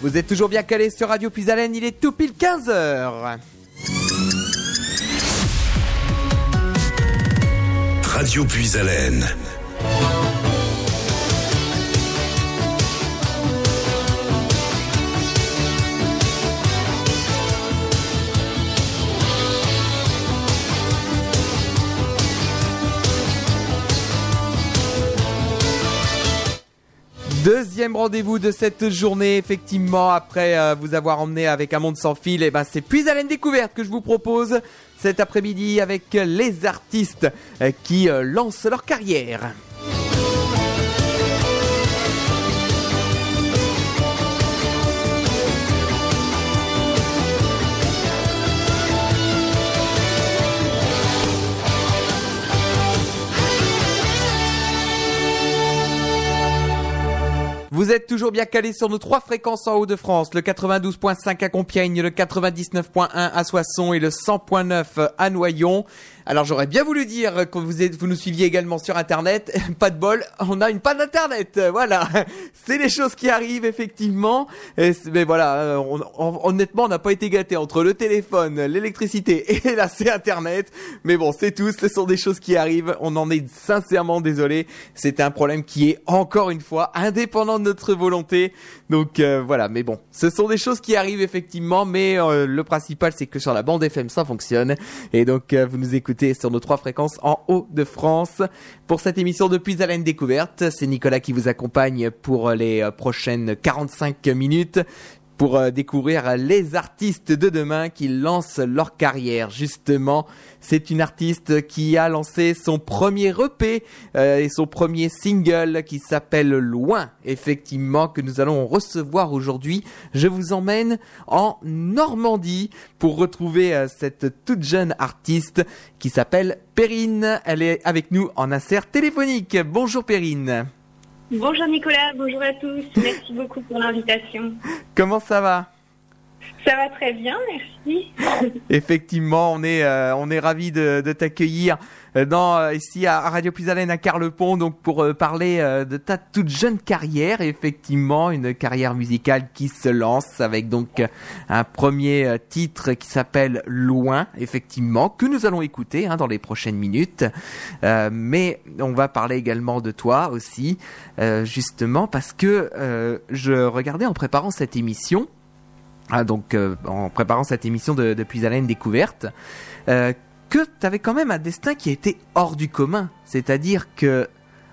Vous êtes toujours bien calé sur Radio Plus il est tout pile 15h. Radio Puis Deuxième rendez-vous de cette journée, effectivement, après euh, vous avoir emmené avec un monde sans fil, et eh ben c'est puis à découverte que je vous propose cet après-midi avec les artistes euh, qui euh, lancent leur carrière. Vous êtes toujours bien calé sur nos trois fréquences en Haut-de-France, le 92.5 à Compiègne, le 99.1 à Soissons et le 100.9 à Noyon. Alors j'aurais bien voulu dire que vous, vous nous suiviez également sur Internet. Pas de bol, on a une panne d'Internet. Voilà, c'est les choses qui arrivent effectivement. mais voilà, euh, honnêtement, on n'a pas été gâté entre le téléphone, l'électricité et là c'est Internet. Mais bon, c'est tout, ce sont des choses qui arrivent. On en est sincèrement désolé. C'est un problème qui est encore une fois indépendant de notre volonté. Donc euh, voilà, mais bon, ce sont des choses qui arrivent effectivement. Mais euh, le principal, c'est que sur la bande FM, ça fonctionne. Et donc vous nous écoutez sur nos trois fréquences en Haut-de-France. Pour cette émission de Puis à la découverte, c'est Nicolas qui vous accompagne pour les euh, prochaines 45 minutes pour euh, découvrir les artistes de demain qui lancent leur carrière. Justement, c'est une artiste qui a lancé son premier EP euh, et son premier single qui s'appelle Loin, effectivement, que nous allons recevoir aujourd'hui. Je vous emmène en Normandie pour retrouver euh, cette toute jeune artiste qui s'appelle Perrine. Elle est avec nous en insert téléphonique. Bonjour Perrine. Bonjour Nicolas, bonjour à tous. Merci beaucoup pour l'invitation. Comment ça va? Ça va très bien, merci. Effectivement, on est euh, on est ravi de, t'accueillir euh, dans euh, ici à Radio Puisalène à Carlepont donc pour parler de ta toute jeune carrière, effectivement, une carrière musicale qui se lance avec donc un premier titre qui s'appelle Loin, effectivement, que nous allons écouter hein, dans les prochaines minutes. mais on va parler également de toi aussi, justement parce que je regardais en préparant cette émission ah, donc euh, en préparant cette émission de, de Puis découverte, euh, que tu avais quand même un destin qui était hors du commun. C'est-à-dire que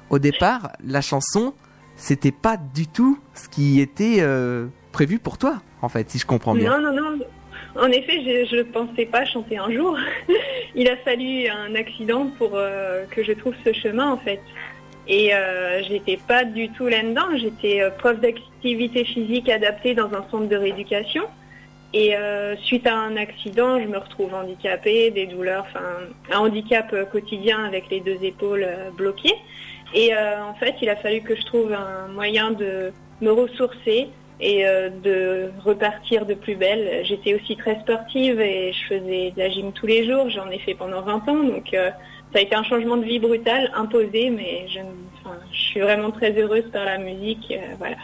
au départ, la chanson, c'était pas du tout ce qui était euh, prévu pour toi, en fait, si je comprends bien. Non, non, non. En effet, je ne pensais pas chanter un jour. Il a fallu un accident pour que je trouve ce chemin, en fait. Et euh, j'étais pas du tout là-dedans. J'étais euh, prof d'activité physique adaptée dans un centre de rééducation. Et euh, suite à un accident, je me retrouve handicapée, des douleurs, enfin un handicap quotidien avec les deux épaules bloquées. Et en fait, il a fallu que je trouve un moyen de me ressourcer et de repartir de plus belle. J'étais aussi très sportive et je faisais de la gym tous les jours. J'en ai fait pendant 20 ans, donc ça a été un changement de vie brutal, imposé, mais je, suis vraiment très heureuse par la musique. Euh, voilà.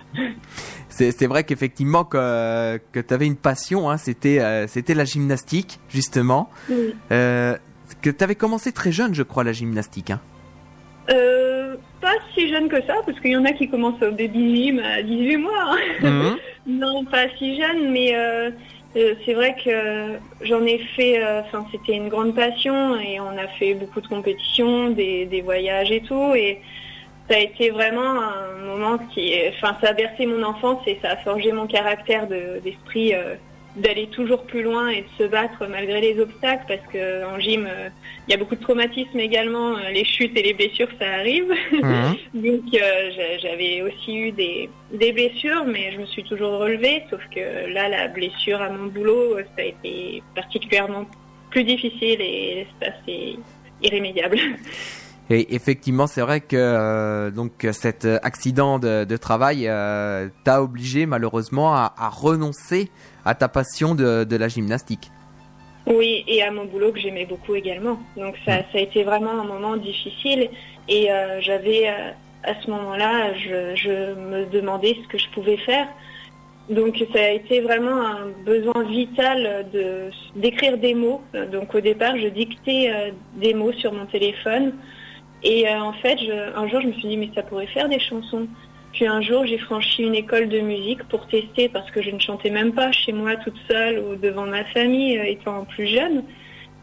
C'est vrai qu'effectivement que, que tu avais une passion, hein, c'était euh, c'était la gymnastique, justement. Euh, que tu avais commencé très jeune, je crois, la gymnastique. Hein. pas si jeune que ça, parce qu'il y en a qui commencent au baby gym à 18 mois. Hein. Mhm. non, pas si jeune, mais c'est vrai que j'en ai fait, euh, enfin c'était une grande passion et on a fait beaucoup de compétitions, des, voyages et tout. Et ça a été vraiment un moment qui, enfin ça a bercé mon enfance et ça a forgé mon caractère d'esprit euh, d'aller toujours plus loin et de se battre malgré les obstacles parce que en gym euh, il y a beaucoup de traumatismes également euh, les chutes et les blessures ça arrive mhm. donc euh, j'avais aussi eu des, des, blessures mais je me suis toujours relevée sauf que là la blessure à mon boulot ça a été particulièrement plus difficile et c'est irrémédiable Et effectivement, c'est vrai que donc cet accident de, travail t'a obligé malheureusement à, à renoncer à ta passion de, la gymnastique. Oui, et à mon boulot que j'aimais beaucoup également. Donc ça, ça, a été vraiment un moment difficile. Et euh, j'avais, euh, à ce moment-là, je, me demandais ce que je pouvais faire. donc ça a été vraiment un besoin vital de d'écrire des mots. Donc au départ, je dictais euh, des mots sur mon téléphone. Et euh, en fait, un jour, je me suis dit, mais ça pourrait faire des chansons. Puis un jour, j'ai franchi une école de musique pour tester parce que je ne chantais même pas chez moi toute seule ou devant ma famille euh, étant plus jeune.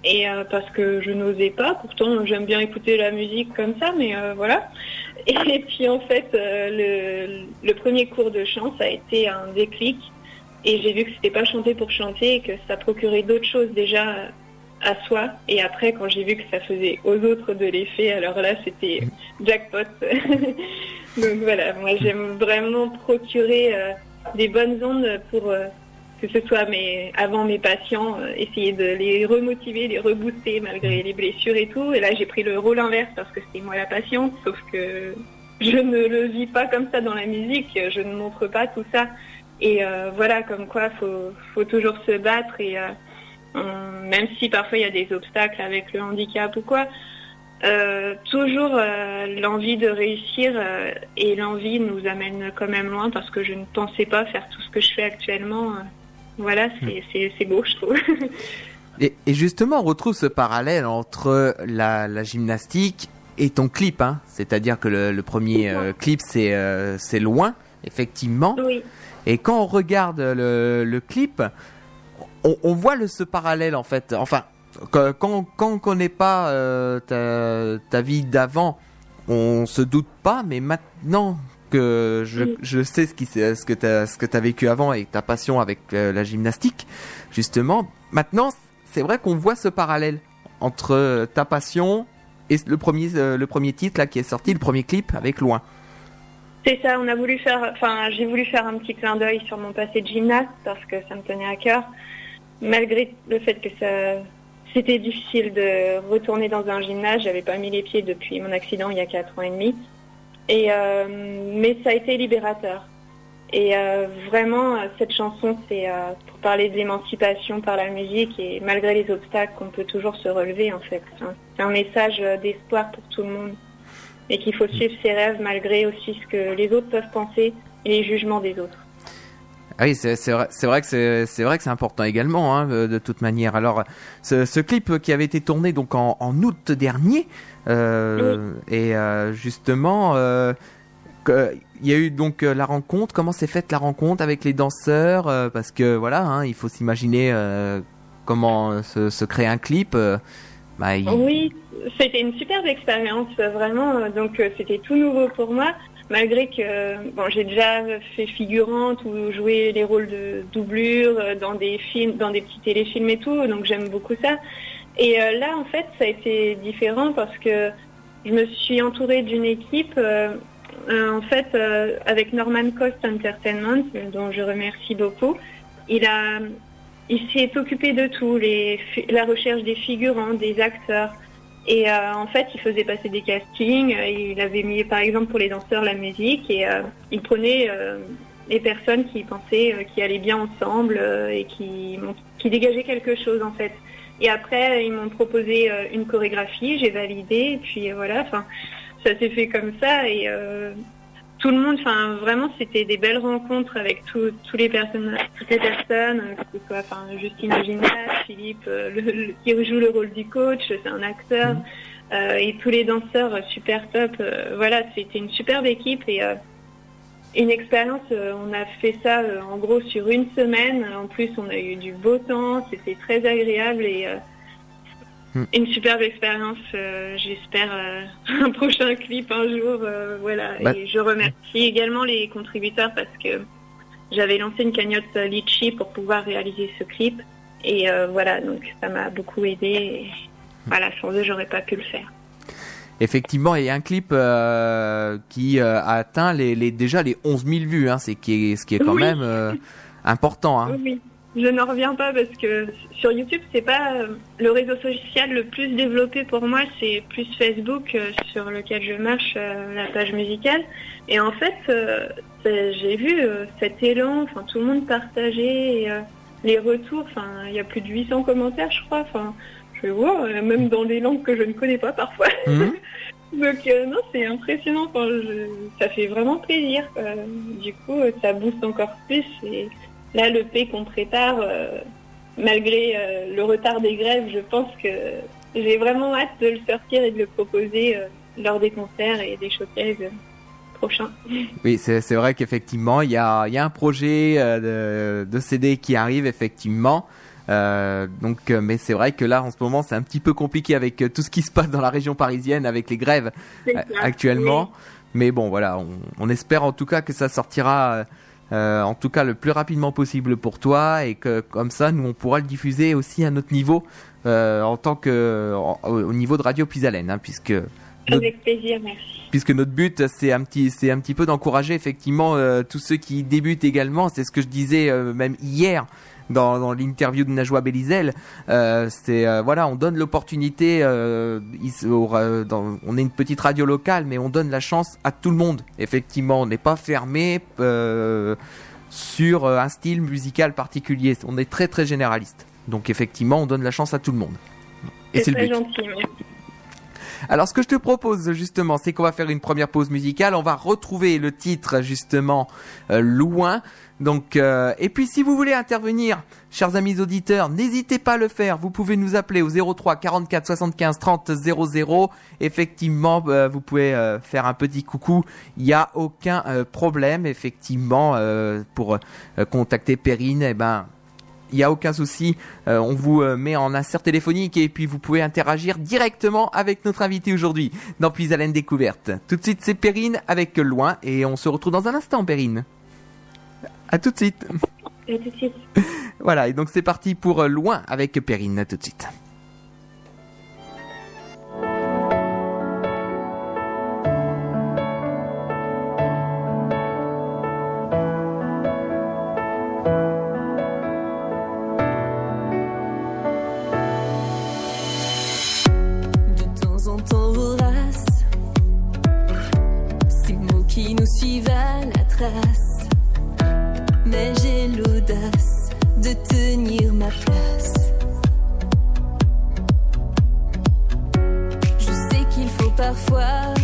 Et parce que je n'osais pas. Pourtant, j'aime bien écouter la musique comme ça, mais voilà. Et puis en fait, euh, le, premier cours de chant, ça a été un déclic. Et j'ai vu que c'était pas chanter pour chanter et que ça procurait d'autres choses déjà à soi. Et après, quand j'ai vu que ça faisait aux autres de l'effet, alors là, c'était jackpot. Donc voilà, moi j'aime vraiment procurer euh, des bonnes ondes pour euh, que ce soit mes, avant mes patients, essayer de les remotiver, les rebooster malgré les blessures et tout. Et là, j'ai pris le rôle inverse parce que c'était moi la patiente, sauf que je ne le vis pas comme ça dans la musique, je ne montre pas tout ça. Et euh, voilà, comme quoi, faut, faut toujours se battre et euh, même si parfois il y a des obstacles avec le handicap ou quoi, euh, toujours l'envie de réussir et l'envie nous amène quand même loin parce que je ne pensais pas faire tout ce que je fais actuellement. voilà, c'est beau, je trouve. Et, justement, on retrouve ce parallèle entre la, la gymnastique et ton clip, hein. c'est-à-dire que le, premier euh, clip c'est euh, c'est loin, effectivement. Oui. Et quand on regarde le, le clip, on, on voit le, ce parallèle en fait. Enfin, quand, quand on connaît pas euh, ta, ta, vie d'avant, on se doute pas, mais maintenant que je, je sais ce, qui, ce que tu as, ce que as vécu avant et ta passion avec la gymnastique, justement, maintenant, c'est vrai qu'on voit ce parallèle entre ta passion et le premier, euh, le premier titre là qui est sorti, le premier clip avec Loin. C'est ça, on a voulu faire, enfin j'ai voulu faire un petit clin d'œil sur mon passé de gymnaste parce que ça me tenait à cœur, malgré le fait que ça, c'était difficile de retourner dans un gymnase. J'avais pas mis les pieds depuis mon accident il y a quatre ans et demi, euh, mais ça a été libérateur. Et euh, vraiment, cette chanson, c'est euh, pour parler de l'émancipation par la musique et malgré les obstacles, qu'on peut toujours se relever en fait. C'est un message d'espoir pour tout le monde et qu'il faut suivre ses rêves malgré aussi ce que les autres peuvent penser et les jugements des autres. Ah oui, c'est vrai, vrai, que c'est vrai que c'est important également, hein, de toute manière. Alors, ce, ce, clip qui avait été tourné donc en, en août dernier, euh, et euh, justement, euh, il y a eu donc euh, la rencontre. Comment s'est faite la rencontre avec les danseurs euh, Parce que voilà, hein, il faut s'imaginer euh, comment se, crée un clip. Bah, oui, c'était une superbe expérience, vraiment. Donc c'était tout nouveau pour moi, malgré que bon, j'ai déjà fait figurante ou joué les rôles de doublure dans des films, dans des petits téléfilms et tout. Donc j'aime beaucoup ça. Et là, en fait, ça a été différent parce que je me suis entourée d'une équipe euh, en fait, euh, avec Norman Cost Entertainment, dont je remercie beaucoup, il s'est occupé de tout, la recherche des figurants, des acteurs. Et euh, en fait, il faisait passer des castings. Il avait mis, par exemple, pour les danseurs, la musique. Et il prenait les personnes qui pensaient qui allaient bien ensemble et qui, dégageaient quelque chose, en fait. Et après, ils m'ont proposé une chorégraphie. J'ai validé. Et puis voilà. Ça s'est fait comme ça et euh, tout le monde, enfin vraiment, c'était des belles rencontres avec tous les personnes, toutes les personnes, que ce soit enfin Justine Gignac, Philippe, euh, qui joue le rôle du coach, c'est un acteur, mhm. euh, et tous les danseurs super top. voilà, c'était une superbe équipe et une expérience. on a fait ça en gros sur une semaine. En plus, on a eu du beau temps, c'était très agréable et. Une superbe expérience. Euh, j'espère euh, un prochain clip un jour. Euh, voilà. Bah. Et je remercie également les contributeurs parce que j'avais lancé une cagnotte Litchi pour pouvoir réaliser ce clip. Et voilà, donc ça m'a beaucoup aidé. voilà, sans eux, j'aurais pas pu le faire. Effectivement, il y a un clip qui a atteint les, déjà les 11 000 vues, hein, c'est qui est, ce qui est quand même important. Hein. Oui. Je n'en reviens pas parce que sur YouTube, c'est pas euh, le réseau social le plus développé pour moi, c'est plus Facebook euh, sur lequel je marche euh, la page musicale. Et en fait, j'ai vu cet élan, enfin tout le monde partageait les retours, enfin il y a plus de 800 commentaires, je crois. Enfin, je vois même dans des langues que je ne connais pas parfois. Mhm. Donc non, c'est impressionnant. Ça fait vraiment plaisir. du coup, ça booste encore plus. Et là, le P qu'on prépare, malgré le retard des grèves, je pense que j'ai vraiment hâte de le sortir et de le proposer lors des concerts et des showcases prochains. Oui, c'est vrai qu'effectivement, il y a, un projet de, de, CD qui arrive effectivement. Euh, donc, euh, mais c'est vrai que là, en ce moment, c'est un petit peu compliqué avec euh, tout ce qui se passe dans la région parisienne, avec les grèves actuellement. Mais bon, voilà, on, espère en tout cas que ça sortira, en tout cas le plus rapidement possible pour toi, et que comme ça, nous, on pourra le diffuser aussi à notre niveau, en tant que au niveau de Radio Pisalène, hein, puisque avec plaisir, merci. Puisque notre but, c'est un petit, c'est un petit peu d'encourager effectivement tous ceux qui débutent également. C'est ce que je disais même hier dans, dans l'interview de Najwa Belizel, euh, c'est euh, voilà, on donne l'opportunité. Euh, on est une petite radio locale, mais on donne la chance à tout le monde. Effectivement, on n'est pas fermé sur un style musical particulier. On est très très généraliste. Donc effectivement, on donne la chance à tout le monde. Et c'est le but. Gentil, alors ce que je te propose justement, c'est qu'on va faire une première pause musicale. On va retrouver le titre justement loin donc, euh, et puis si vous voulez intervenir, chers amis auditeurs, n'hésitez pas à le faire. Vous pouvez nous appeler au 03 44 75 30 00. Effectivement, euh, vous pouvez euh, faire un petit coucou. Il n'y a aucun problème, effectivement, pour contacter Perrine. Eh ben, il n'y a aucun souci. on vous met en insert téléphonique et puis vous pouvez interagir directement avec notre invité aujourd'hui dans Puis découverte. Tout de suite, c'est Perrine avec Loin et on se retrouve dans un instant, Perrine. À tout de suite. À tout de suite. Voilà, et donc c'est parti pour euh, Loin avec Perrine. À tout de suite. De temps en temps, vorace, ces mots qui nous suivent à la trace tenir ma place. Je sais qu'il faut parfois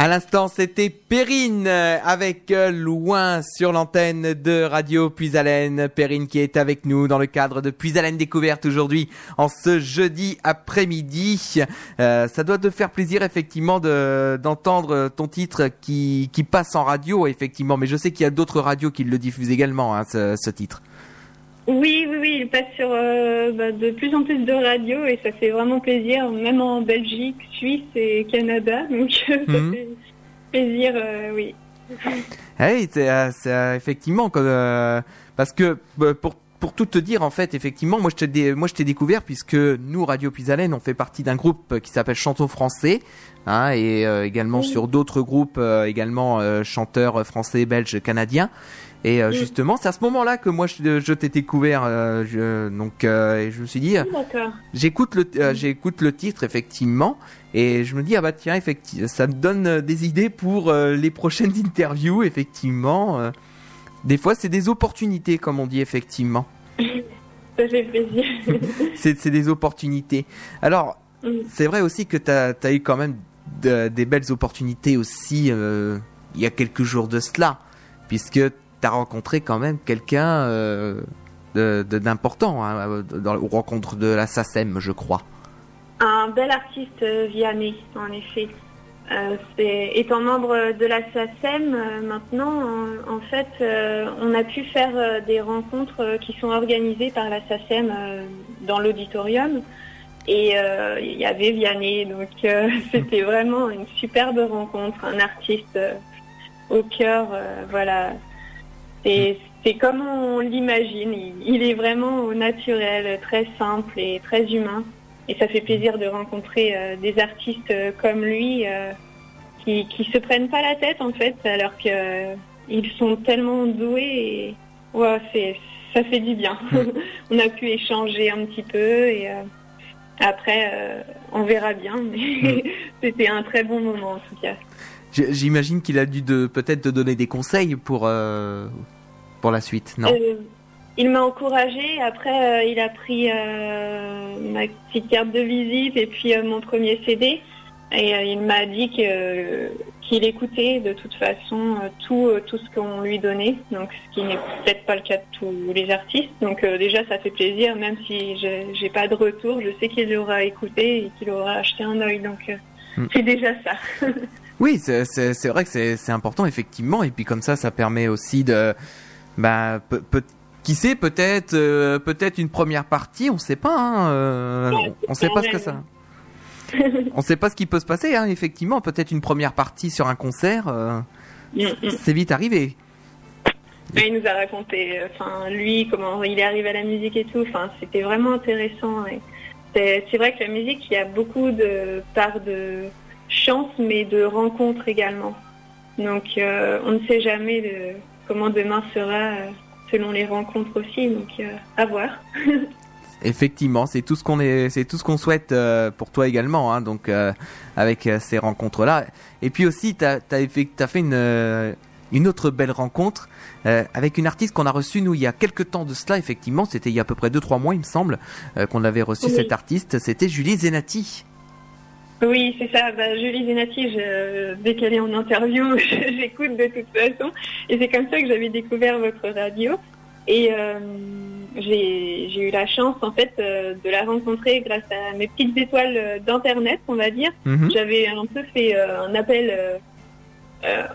À l'instant, c'était Perrine euh, avec euh, Loin sur l'antenne de Radio Puis-Haleine. Perrine qui est avec nous dans le cadre de Puis-Haleine Découverte aujourd'hui en ce jeudi après-midi. Euh, ça doit te faire plaisir effectivement d'entendre ton titre qui, passe en radio effectivement, mais je sais qu'il y a d'autres radios qui le diffusent également, hein, ce titre. Oui, oui, oui, il passe sur euh, bah, de plus en plus de radios et ça fait vraiment plaisir, même en Belgique, Suisse et Canada. Donc ça mhm. fait plaisir, euh, oui. Oui, c'est euh, effectivement parce que pour pour tout te dire, en fait, effectivement, moi je t'ai moi je t'ai découvert puisque nous Radio Pisalène on fait partie d'un groupe qui s'appelle Chantons français, hein, et également sur d'autres groupes également chanteurs français, belges, canadiens. Et euh, justement, c'est à ce moment-là que moi je, je t'ai découvert. Euh, je, donc, euh, je me suis dit, j'écoute le, j'écoute le titre effectivement, et je me dis ah bah tiens, effectivement, ça me donne des idées pour les prochaines interviews. Effectivement, des fois c'est des opportunités, comme on dit effectivement. ça fait plaisir. c'est, des opportunités. Alors, mm. c'est vrai aussi que tu as, eu quand même des belles opportunités aussi il y a quelques jours de cela, puisque t'as rencontré quand même quelqu'un euh, d'important hein, dans, aux rencontres de la SACEM, je crois. Un bel artiste euh, Vianney, en effet. Euh, étant membre de la SACEM, euh, maintenant, en, fait, on a pu faire des rencontres qui sont organisées par la SACEM dans l'auditorium. Et il y avait Vianney, donc c'était vraiment une superbe rencontre, un artiste au cœur, voilà, c'est comme on l'imagine. Il, est vraiment au naturel, très simple et très humain. Et ça fait plaisir de rencontrer euh, des artistes euh, comme lui euh, qui, qui se prennent pas la tête en fait, alors qu'ils sont tellement doués. Et ouais, c'est ça fait du bien. on a pu échanger un petit peu et après on verra bien. Mais c'était un très bon moment en tout cas. J'imagine qu'il a dû peut-être te donner des conseils pour pour la suite, non? Euh, Il m'a encouragé. Après, euh, il a pris euh, ma petite carte de visite et puis mon premier CD. Et il m'a dit qu'il écoutait de toute façon tout, tout ce qu'on lui donnait, donc ce qui n'est peut-être pas le cas de tous les artistes. Donc déjà ça fait plaisir, même si j'ai pas de retour, je sais qu'il aura écouté et qu'il aura acheté un œil, donc mm. c'est déjà ça. oui, c'est vrai que c'est important effectivement, et puis comme ça, ça permet aussi de bah, qui sait, peut-être, euh, peut-être une première partie, on sait pas. Hein, euh, on sait pas ce que ça. on sait pas ce qui peut se passer, hein, effectivement. Peut-être une première partie sur un concert, euh, mm, mm. c'est vite arrivé. il nous a raconté, enfin, lui, comment il est arrivé à la musique et tout. Enfin, c'était vraiment intéressant. C'est vrai que la musique, il y a beaucoup de part de chance, mais de rencontres également. Donc, on ne sait jamais de comment demain sera euh, selon les rencontres aussi. Donc euh, à voir. Effectivement, c'est tout ce qu'on est, c'est tout ce qu'on souhaite euh, pour toi également. Hein, donc avec ces rencontres là, et puis aussi tu as, fait, as fait une une autre belle rencontre avec une artiste qu'on a reçue nous il y a quelques temps de cela. Effectivement, c'était il y a à peu près 2-3 mois, il me semble, qu'on avait reçu cette artiste. C'était Julie Zenati. Oui, c'est ça. Bah, Julie Zenati, dès qu'elle est en interview, j'écoute de toute façon. Et c'est comme ça que j'avais découvert votre radio. Et euh, j'ai eu la chance, en fait, euh, de la rencontrer grâce à mes petites étoiles d'Internet, on va dire. Mhm. J'avais un peu fait euh, un appel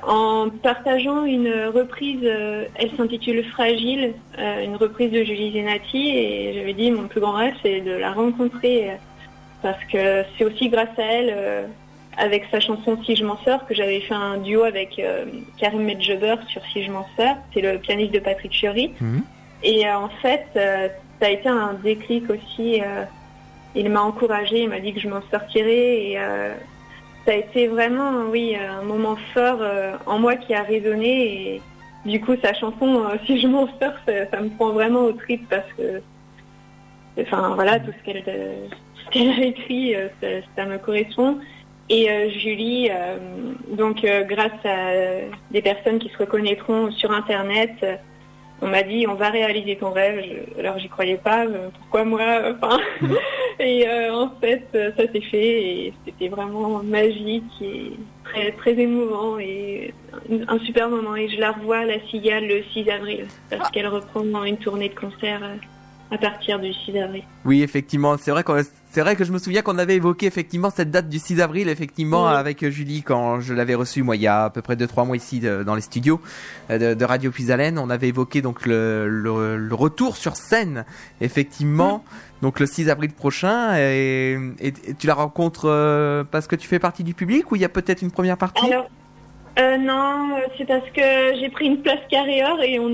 en partageant une reprise, elle s'intitule Fragile, une reprise de Julie Zenati. Et j'avais dit, mon plus grand rêve, c'est de la rencontrer parce que c'est aussi grâce à elle, euh, avec sa chanson Si je m'en sors, que j'avais fait un duo avec euh, Karim Medjeber sur Si je m'en sors. C'est le pianiste de Patrick Fury. Mhm. Et euh, en fait, ça a été un déclic aussi. il m'a encouragé, il m'a dit que je m'en sortirais. Et ça a été vraiment, oui, un moment fort en moi qui a résonné. Et du coup, sa chanson Si je m'en sors, ça, me prend vraiment au trip parce que, enfin voilà, tout ce qu'elle qu'elle a écrit, euh, ça, me correspond. Et euh, Julie, euh, donc grâce à des personnes qui se reconnaîtront sur Internet, on m'a dit on va réaliser ton rêve. alors j'y croyais pas. pourquoi moi enfin. Et en fait, ça s'est fait et c'était vraiment magique et très très émouvant et un super moment. Et je la revois la Cigale le 6 avril parce ah. qu'elle reprend une tournée de concert à partir du 6 avril. Oui, effectivement, c'est vrai qu'on c'est vrai que je me souviens qu'on avait évoqué effectivement cette date du 6 avril, effectivement, avec Julie quand je l'avais reçue, moi, il y a à peu près 2-3 mois ici dans les studios euh, de, Radio Puisalène. On avait évoqué donc le, le, retour sur scène, effectivement, donc le 6 avril prochain. Et, tu la rencontres euh, parce que tu fais partie du public ou il y a peut-être une première partie? Euh, non, c'est parce que j'ai pris une place carrière et on,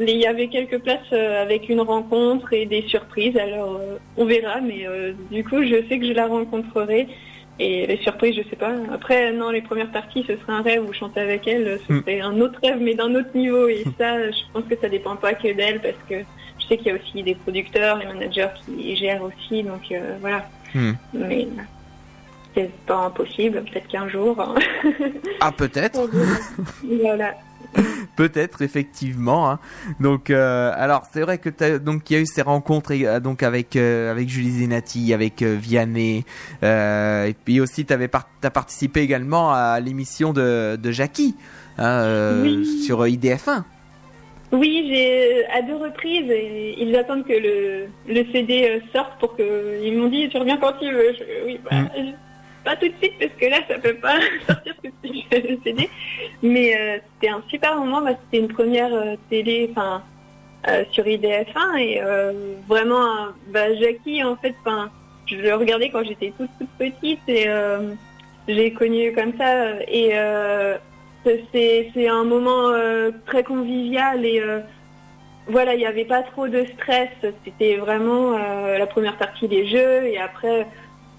il y avait quelques places euh, avec une rencontre et des surprises. Alors euh, on verra, mais du coup je sais que je la rencontrerai. Et les surprises, je sais pas. Après, non, les premières parties, ce serait un rêve où chanter avec elle, ce hmm. serait un autre rêve, mais d'un autre niveau. Et ça, je pense que ça dépend pas que d'elle, parce que je sais qu'il y a aussi des producteurs, les managers qui gèrent aussi, donc voilà. Hmm. Mais c'est pas impossible, peut-être qu'un jour. Hein. ah, peut-être. voilà. Peut-être effectivement. Hein. Donc, euh, alors c'est vrai que donc il y a eu ces rencontres euh, donc avec euh, avec Julie Zenati, avec Vianney, et puis aussi tu avais as participé également à l'émission de de Jackie hein, sur IDF1. Oui, j'ai à deux reprises. ils attendent que le, le CD sorte pour que ils m'ont dit tu reviens quand tu veux. oui, bah, mm pas tout de suite parce que là ça peut pas sortir tout de suite le CD. Mais euh, c'était un super moment. C'était une première euh, télé, euh, sur IDF1 et vraiment bah, Jackie en fait, je le regardais quand j'étais toute toute petite et j'ai connu comme ça et c'est un moment très convivial et voilà, il n'y avait pas trop de stress. C'était vraiment la première partie des jeux et après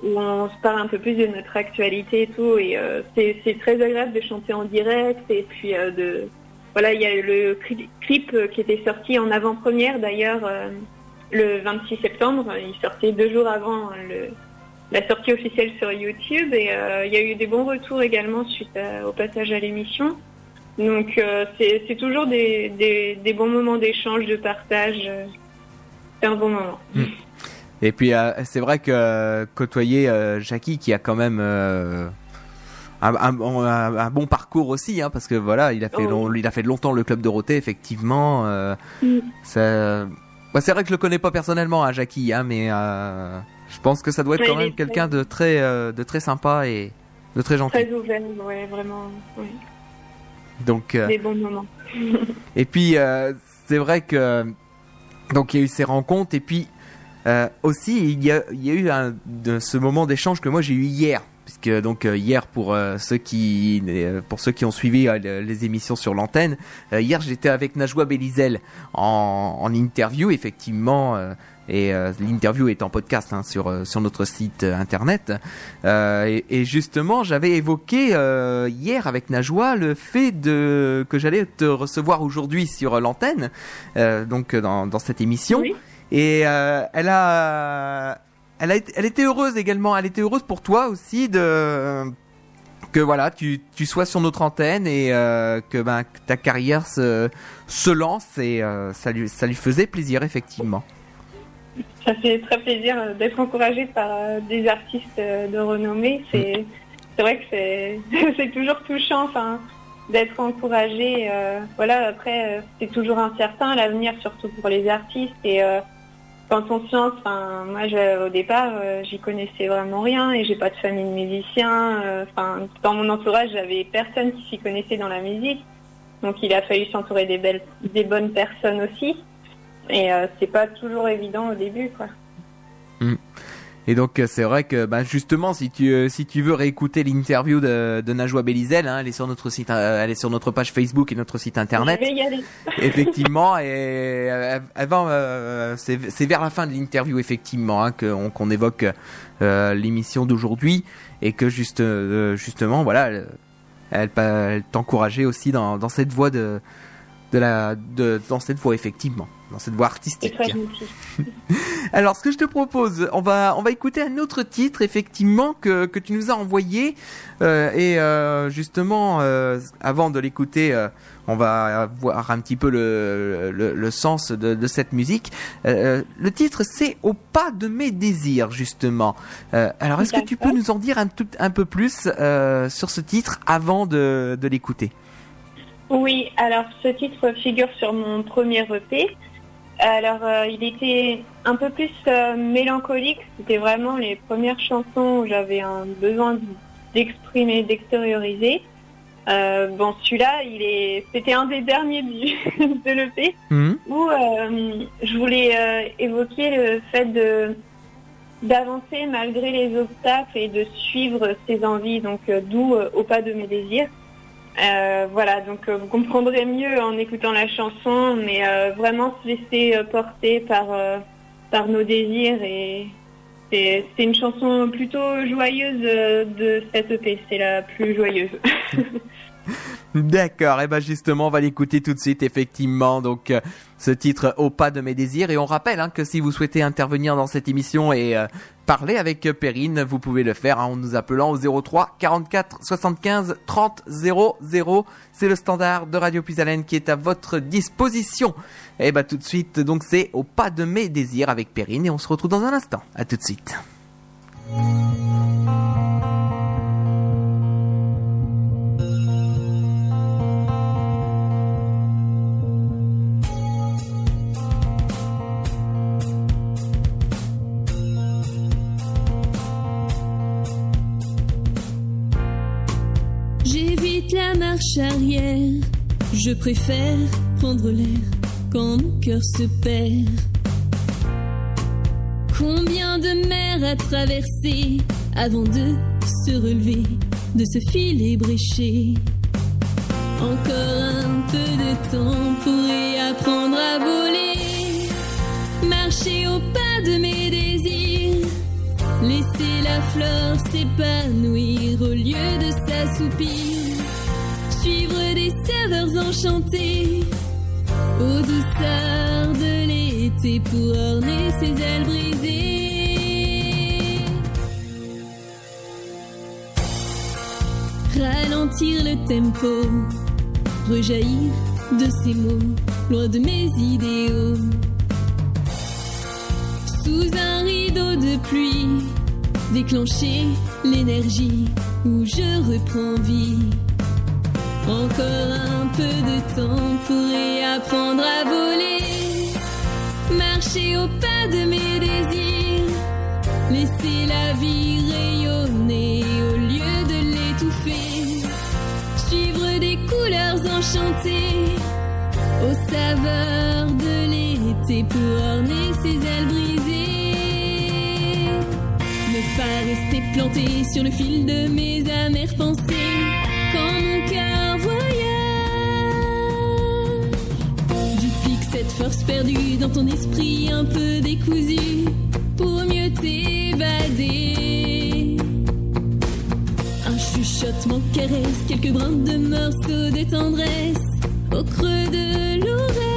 où on se parle un peu plus de notre actualité et tout. Et euh, c'est très agréable de chanter en direct. Et puis euh, de voilà, il y a le clip qui était sorti en avant-première d'ailleurs euh, le 26 septembre. Il sortait deux jours avant le, la sortie officielle sur YouTube. Et il y a eu des bons retours également suite au passage à l'émission. Donc c'est toujours des, bons moments d'échange, de partage. c'est un bon moment. Mm. Et puis euh, c'est vrai que euh, côtoyer euh, Jackie qui a quand même un, un, bon parcours aussi, hein, parce que voilà, il a fait oh. il a fait longtemps le club Dorothée, effectivement. Mm. ça, bah, c'est vrai que je le connais pas personnellement, hein, Jackie, hein, mais je pense que ça doit être quand même quelqu'un de très de très sympa et de très gentil. Très ouvert, ouais, vraiment. Donc. Des bons moments. et puis c'est vrai que donc il y a eu ces rencontres et puis euh, aussi, il y a, il y a eu un, de ce moment d'échange que moi j'ai eu hier, puisque donc euh, hier pour euh, ceux qui pour ceux qui ont suivi les émissions sur l'antenne, hier j'étais avec Najwa Belizel en, en interview effectivement. et l'interview est en podcast hein, sur sur notre site internet. Et, et, justement, j'avais évoqué hier avec Najwa le fait de que j'allais te recevoir aujourd'hui sur l'antenne, donc dans, dans cette émission. Oui. Et euh, elle a, elle a, elle était heureuse également. Elle était heureuse pour toi aussi de que voilà, tu, tu sois sur notre antenne et euh, que ben ta carrière se, se lance et euh, ça lui ça lui faisait plaisir effectivement. Ça fait très plaisir d'être encouragé par des artistes de renommée. C'est c'est vrai que c'est c'est toujours touchant. Enfin d'être encouragé. voilà, après, c'est toujours incertain l'avenir, surtout pour les artistes. Et quand on se lance, enfin, moi au départ, euh, j'y connaissais vraiment rien et j'ai pas de famille de musiciens. Euh, dans mon entourage, j'avais personne qui s'y connaissait dans la musique. Donc il a fallu s'entourer des belles, des bonnes personnes aussi. Et euh, c'est pas toujours évident au début, quoi. Et donc euh, c'est vrai que bah, justement si tu euh, si tu veux réécouter l'interview de, de Najwa Belizel, hein, elle est sur notre site, euh, elle est sur notre page Facebook et notre site internet. Je vais y aller. effectivement, et avant c'est vers la fin de l'interview effectivement hein, qu'on évoque l'émission d'aujourd'hui et que juste justement voilà elle, elle, t'encourageait aussi dans, dans cette voie de de la de dans cette voie effectivement. Dans cette voix artistique. Alors, ce que je te propose, on va, on va écouter un autre titre, effectivement, que, que tu nous as envoyé. Euh, et euh, justement, euh, avant de l'écouter, on va voir un petit peu le, le, le sens de, de, cette musique. Le titre, c'est Au pas de mes désirs, justement. alors, est-ce que tu peux nous en dire un, tout, un peu plus sur ce titre avant de, de l'écouter? Oui, alors ce titre figure sur mon premier EP. Alors euh, il était un peu plus euh, mélancolique, c'était vraiment les premières chansons où j'avais un besoin d'exprimer, d'extérioriser. Euh, bon, celui-là, il est, c'était un des derniers de l'EP mmh. où je voulais évoquer le fait de d'avancer malgré les obstacles et de suivre ses envies, donc d'où au pas de mes désirs. Euh, voilà, donc euh, vous comprendrez mieux en écoutant la chanson, mais euh, vraiment se laisser porter par, par nos désirs et c'est une chanson plutôt joyeuse de cette EP, c'est la plus joyeuse. D'accord, et ben justement, on va l'écouter tout de suite, effectivement. Donc, ce titre au pas de mes désirs. Et on rappelle hein, que si vous souhaitez intervenir dans cette émission et parler avec Perrine, vous pouvez le faire en nous appelant au 03 44 75 30 00. C'est le standard de Radio Puisalène qui est à votre disposition. Et ben tout de suite, donc c'est au pas de mes désirs avec Perrine et on se retrouve dans un instant. À tout de suite. Je préfère prendre l'air quand mon cœur se perd. Combien de mers à traverser avant de se relever de ce filet bréché Encore un peu de temps pour y apprendre à voler. Marcher au pas de mes désirs. Laisser la fleur s'épanouir au lieu de s'assoupir des saveurs enchantées aux douceurs de l'été pour orner ses ailes brisées. Ralentir le tempo, rejaillir de ces mots, loin de mes idéaux. Sous un rideau de pluie, déclencher l'énergie où je reprends vie. Encore un peu de temps pour y apprendre à voler. Marcher au pas de mes désirs. Laisser la vie rayonner au lieu de l'étouffer. Suivre des couleurs enchantées. Aux saveurs de l'été pour orner ses ailes brisées. Ne pas rester planté sur le fil de mes amères pensées. Force perdue dans ton esprit un peu décousu pour mieux t'évader. Un chuchotement caresse, quelques brins de morceaux de tendresse au creux de l'oreille.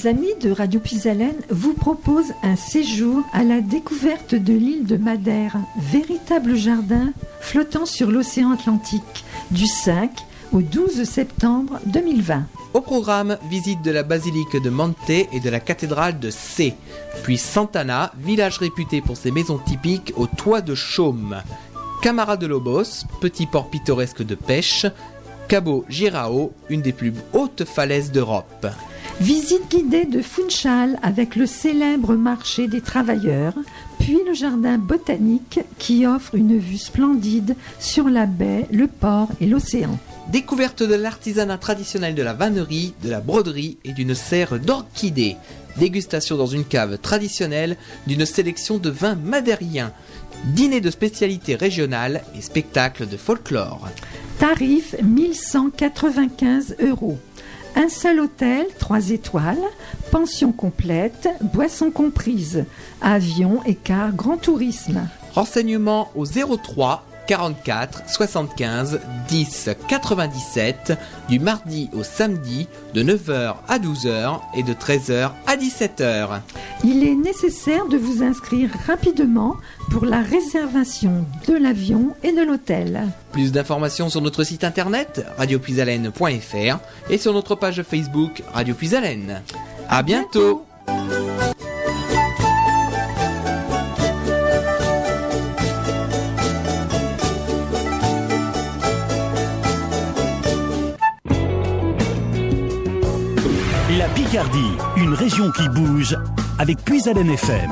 Les amis de Radio Pisalène vous proposent un séjour à la découverte de l'île de Madère, véritable jardin flottant sur l'océan Atlantique, du 5 au 12 septembre 2020. Au programme, visite de la basilique de Monte et de la cathédrale de C, puis Santana, village réputé pour ses maisons typiques au toit de chaume. Camara de Lobos, petit port pittoresque de pêche, Cabo Girao, une des plus hautes falaises d'Europe. Visite guidée de Funchal avec le célèbre marché des travailleurs, puis le jardin botanique qui offre une vue splendide sur la baie, le port et l'océan. Découverte de l'artisanat traditionnel de la vannerie, de la broderie et d'une serre d'orchidées. Dégustation dans une cave traditionnelle d'une sélection de vins madériens. Dîner de spécialité régionale et spectacle de folklore. Tarif 1195 euros. Un seul hôtel, 3 étoiles, pension complète, boissons comprises, avion et car grand tourisme. Renseignements au 03 44 75 10 97 du mardi au samedi de 9h à 12h et de 13h à 17h. Il est nécessaire de vous inscrire rapidement pour la réservation de l'avion et de l'hôtel. Plus d'informations sur notre site internet radiopuisalène.fr et sur notre page Facebook Radio Puisalène. À bientôt. La une région qui bouge avec Puisalène FM.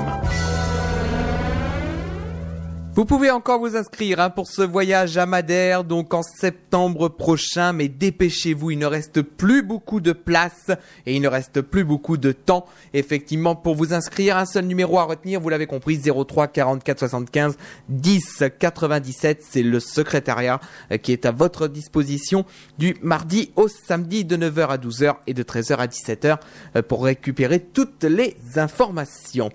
Vous pouvez encore vous inscrire hein, pour ce voyage à Madère, donc en septembre prochain, mais dépêchez-vous, il ne reste plus beaucoup de place et il ne reste plus beaucoup de temps. Effectivement, pour vous inscrire, un seul numéro à retenir, vous l'avez compris, 03 44 75 10 97, c'est le secrétariat euh, qui est à votre disposition du mardi au samedi de 9h à 12h et de 13h à 17h euh, pour récupérer toutes les informations.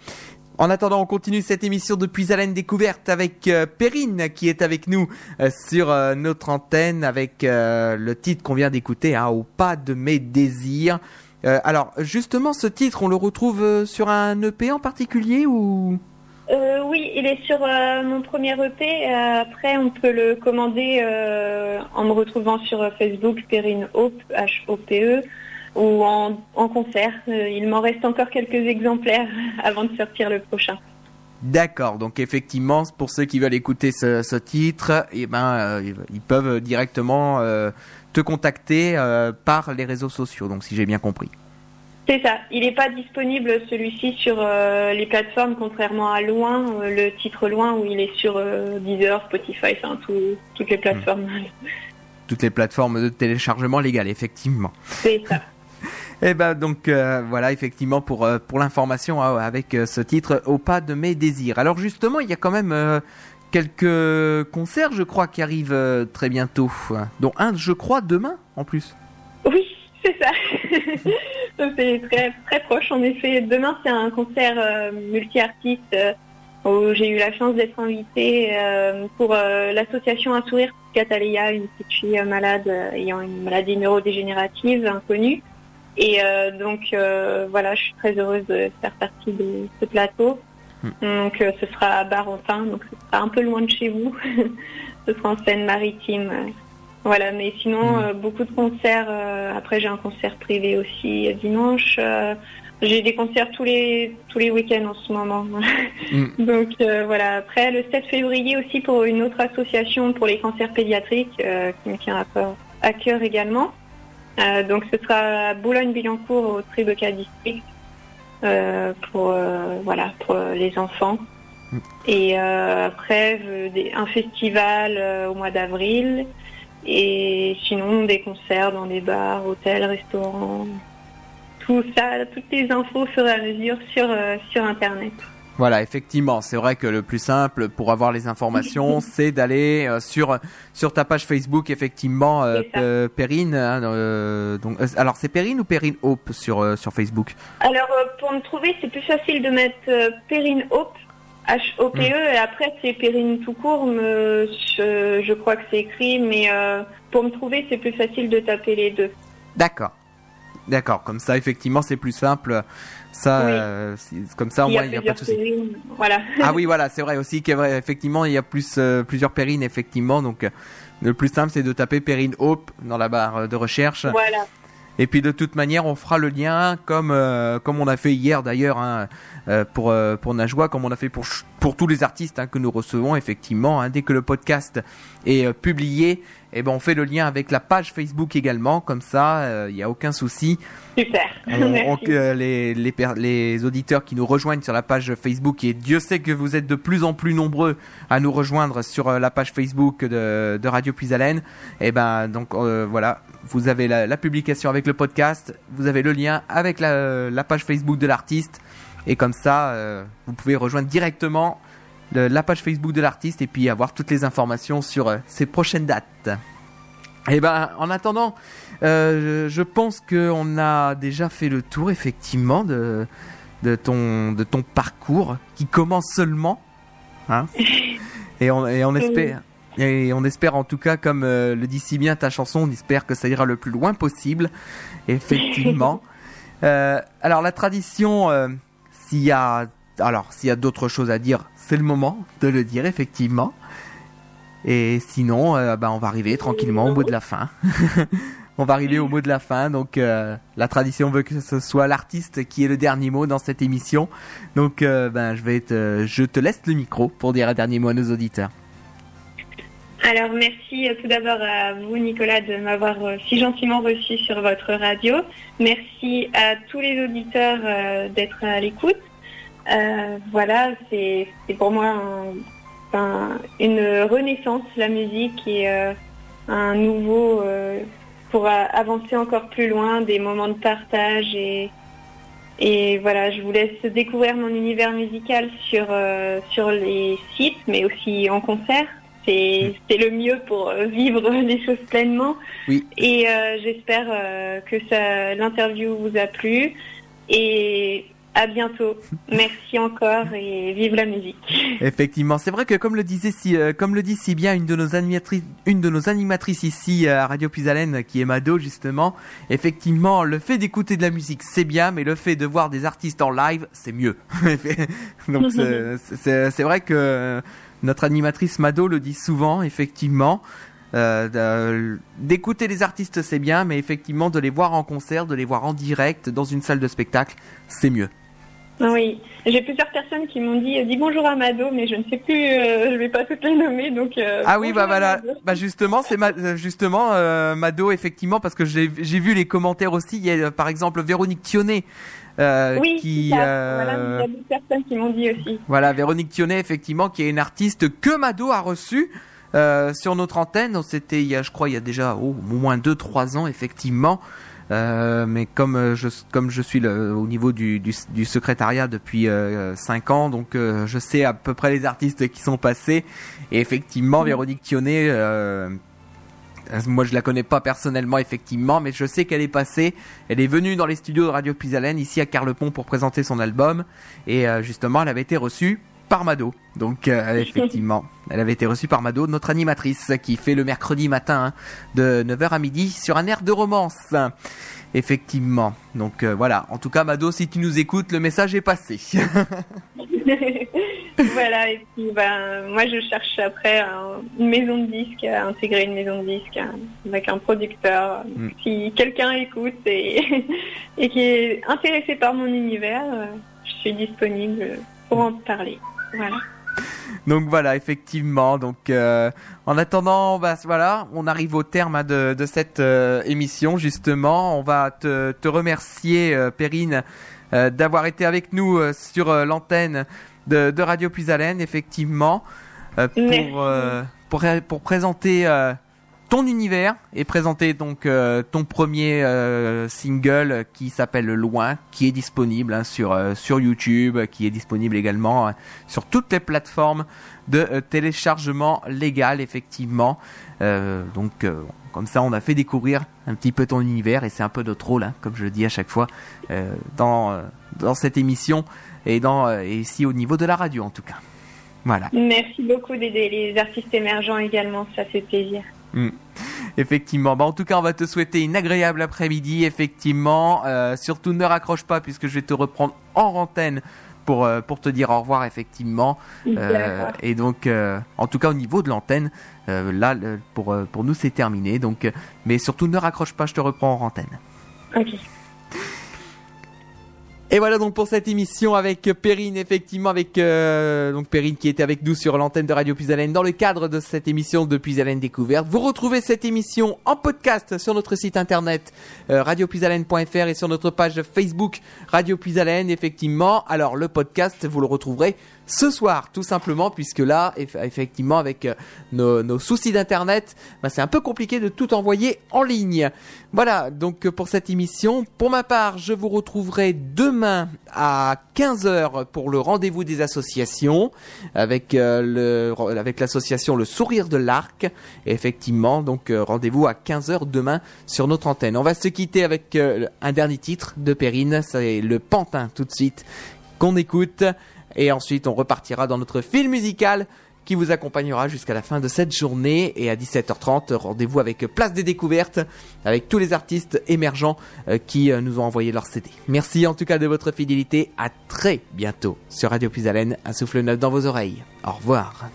En attendant, on continue cette émission depuis Haleine Découverte avec euh, Perrine qui est avec nous euh, sur euh, notre antenne avec le titre qu'on vient d'écouter, hein, Au pas de mes désirs. Alors, justement, ce titre, on le retrouve sur un EP en particulier ou? Oui, il est sur mon premier EP. Après, on peut le commander en me retrouvant sur Facebook, Perrine Hope, H-O-P-E, ou en, en concert. Euh, il m'en reste encore quelques exemplaires avant de sortir le prochain. D'accord, donc effectivement, pour ceux qui veulent écouter ce, ce titre, eh ben, euh, ils peuvent directement euh, te contacter euh, par les réseaux sociaux, donc si j'ai bien compris. C'est ça. Il n'est pas disponible celui-ci sur les plateformes, contrairement à Loin, le titre Loin, où il est sur Deezer, Spotify, enfin tout- toutes les plateformes. Toutes les plateformes de téléchargement légal, effectivement. C'est ça. Eh ben donc euh, voilà effectivement pour euh, pour l'information hein, avec euh, ce titre au pas de mes désirs. Alors justement il y a quand même euh, quelques concerts je crois qui arrivent très bientôt, hein. dont un je crois demain en plus. Oui, c'est ça. C'est très, très proche en effet. Demain, c'est un concert multi-artiste où j'ai eu la chance d'être invitée pour l'association Un Sourire Cataléa, une petite fille malade ayant une maladie neurodégénérative inconnue. Et euh, donc euh, voilà, je suis très heureuse de faire partie de ce plateau. Donc euh, ce sera à Barentin, donc ce sera un peu loin de chez vous. ce sera en Seine-Maritime. voilà, mais sinon, euh, beaucoup de concerts. euh, après, j'ai un concert privé aussi dimanche. j'ai des concerts tous les tous les week-ends en ce moment. Mm. Donc voilà. Après, le 7 février aussi pour une autre association pour les cancers pédiatriques qui me tient à, à cœur également. Euh, donc ce sera à Boulogne-Billancourt au Tribeca District euh, pour euh, voilà pour les enfants. Et euh, après un festival au mois d'avril et sinon des concerts dans des bars, hôtels, restaurants. Tout ça, toutes les infos au fur et à mesure sur sur internet. Voilà effectivement c'est vrai que le plus simple pour avoir les informations c'est d'aller euh, sur sur ta page Facebook effectivement euh, euh, Perrine. hein, euh, donc alors c'est Perrine ou Perrine Hope sur sur Facebook? Alors pour me trouver, c'est plus facile de mettre Perrine Hope, H-O-P-E, et après c'est Perrine tout court, je, je crois que c'est écrit, mais pour me trouver, c'est plus facile de taper les deux. D'accord. D'accord, comme ça effectivement c'est plus simple. Ça, Oui. euh, comme ça au moins il n'y a pas de souci. Voilà. Ah oui, voilà, c'est vrai aussi qu'effectivement, il y a plus, euh, plusieurs pérines, effectivement. Donc, euh, le plus simple, c'est de taper Perrine Hope dans la barre de recherche. voilà. Et puis de toute manière, on fera le lien comme euh, comme on a fait hier d'ailleurs hein, euh, pour euh, pour Najwa, comme on a fait pour pour tous les artistes hein, que nous recevons effectivement. Hein, dès que le podcast est euh, publié, eh ben on fait le lien avec la page Facebook également. Comme ça, il n'y a aucun souci. Super. On, on, les les, les auditeurs qui nous rejoignent sur la page Facebook et Dieu sait que vous êtes de plus en plus nombreux à nous rejoindre sur la page Facebook de, de Radio Puisalène. Et eh ben donc voilà, vous avez la, la, publication avec le podcast, vous avez le lien avec la, la page Facebook de l'artiste, et comme ça, euh, vous pouvez rejoindre directement le, la page Facebook de l'artiste et puis avoir toutes les informations sur euh, ses prochaines dates. Et ben, en attendant, euh, je pense qu'on a déjà fait le tour effectivement de, de ton de ton parcours qui commence seulement, hein, et on, et on espère. Et on espère en tout cas, comme euh, le dit si bien ta chanson, on espère que ça ira le plus loin possible. Effectivement. euh, alors la tradition, euh, s'il y a, d'autres choses à dire, c'est le moment de le dire effectivement. Et sinon, euh, bah, on va arriver tranquillement au mot de la fin. on va arriver au mot de la fin. Donc euh, la tradition veut que ce soit l'artiste qui ait le dernier mot dans cette émission. Donc ben je vais te, je te laisse le micro pour dire un dernier mot à nos auditeurs. Alors merci tout d'abord à vous Nicolas de m'avoir si gentiment reçu sur votre radio. Merci à tous les auditeurs euh, d'être à l'écoute. Euh, voilà, c'est pour moi un, un, une renaissance la musique et euh, un nouveau pour avancer encore plus loin, des moments de partage et voilà, je vous laisse découvrir mon univers musical sur les sites, mais aussi en concert c'est le mieux pour vivre les choses pleinement. Oui. Et euh, j'espère euh, que l'interview vous a plu. Et à bientôt. Merci encore et vive la musique. Effectivement, c'est vrai que comme le disait si, euh, comme le dit si bien une de nos animatrices, une de nos animatrices ici à Radio Puisalène, qui est Mado justement, effectivement, le fait d'écouter de la musique c'est bien, mais le fait de voir des artistes en live c'est mieux. Donc c'est vrai que notre animatrice Mado le dit souvent, effectivement. Euh, d'écouter les artistes c'est bien, mais effectivement de les voir en concert, de les voir en direct dans une salle de spectacle, c'est mieux. Oui, j'ai plusieurs personnes qui m'ont dit dis bonjour à Mado, mais je ne sais plus, euh, je vais pas toutes les nommer, donc. Euh, ah oui, bah voilà, bah justement, c'est ma, justement euh, Mado effectivement parce que j'ai vu les commentaires aussi. Il y a par exemple Véronique Thionnet. Euh, oui, qui euh... voilà, il y a d'autres personnes qui m'ont dit aussi. Voilà, Véronique Thionnet effectivement, qui est une artiste que Mado a reçue. Euh, sur notre antenne, c'était il y a, je crois, il y a déjà oh, au moins 2-3 ans effectivement. Euh, mais comme je comme je suis le, au niveau du, du, du secrétariat depuis 5 euh, ans, donc euh, je sais à peu près les artistes qui sont passés. Et effectivement, Véronique Thionnet, moi je la connais pas personnellement effectivement, mais je sais qu'elle est passée. Elle est venue dans les studios de Radio Pisalène ici à Carlepont pour présenter son album. Et justement, elle avait été reçue par Mado. Donc euh, effectivement, elle avait été reçue par Mado, notre animatrice, qui fait le mercredi matin hein, de 9h à midi sur un air de romance. Effectivement. Donc euh, voilà. En tout cas, Mado, si tu nous écoutes, le message est passé. voilà. Et puis, ben, moi, je cherche après un, une maison de disques, à intégrer une maison de disques hein, avec un producteur. Mm. Si quelqu'un écoute et, et qui est intéressé par mon univers, euh, je suis disponible pour en parler. Voilà. Donc voilà, effectivement. Donc euh, en attendant, bah, voilà, on arrive au terme hein, de, de, cette euh, émission justement. On va te, te remercier, euh, Perrine, d'avoir été avec nous sur l'antenne de, de, Radio Puisalène, effectivement, pour, pour pour présenter ton univers et présenter donc euh, ton premier euh, single qui s'appelle Loin, qui est disponible hein, sur euh, sur YouTube, qui est disponible également sur toutes les plateformes de téléchargement légal effectivement. donc comme ça, on a fait découvrir un petit peu ton univers et c'est un peu notre rôle, hein, comme je le dis à chaque fois dans dans cette émission et dans ici au niveau de la radio en tout cas. Voilà. Merci beaucoup d'aider les artistes émergents également, ça fait plaisir. Mmh. Effectivement. Bah, en tout cas, on va te souhaiter une agréable après-midi. Effectivement. Euh, surtout, ne raccroche pas puisque je vais te reprendre en antenne pour, euh, pour te dire au revoir, effectivement. Euh, et donc, en tout cas, au niveau de l'antenne, là, pour, pour nous, c'est terminé. Donc, mais surtout, ne raccroche pas, je te reprends en antenne. Ok. Et voilà donc pour cette émission avec Perrine, effectivement avec euh, donc Perrine qui était avec nous sur l'antenne de Radio Puisalène dans le cadre de cette émission de Puisalène Découverte. Vous retrouvez cette émission en podcast sur notre site internet euh, radiopuisalène.fr et sur notre page Facebook Radio Puisalène, effectivement. Alors le podcast, vous le retrouverez ce soir, tout simplement, puisque là, effectivement, avec euh, nos, soucis d'internet, bah, c'est un peu compliqué de tout envoyer en ligne. Voilà, donc euh, pour cette émission. Pour ma part, je vous retrouverai demain à 15h pour le rendez-vous des associations avec euh, l'association Le Sourire de l'Arc. effectivement, donc rendez-vous à 15h demain sur notre antenne. On va se quitter avec un dernier titre de Perrine, c'est Le Pantin tout de suite qu'on écoute. Et ensuite, on repartira dans notre film musical qui vous accompagnera jusqu'à la fin de cette journée. Et à 17h30, rendez-vous avec Place des Découvertes, avec tous les artistes émergents euh, qui euh, nous ont envoyé leur CD. Merci en tout cas de votre fidélité. À très bientôt sur Radio Puisalène, un souffle neuf dans vos oreilles. Au revoir.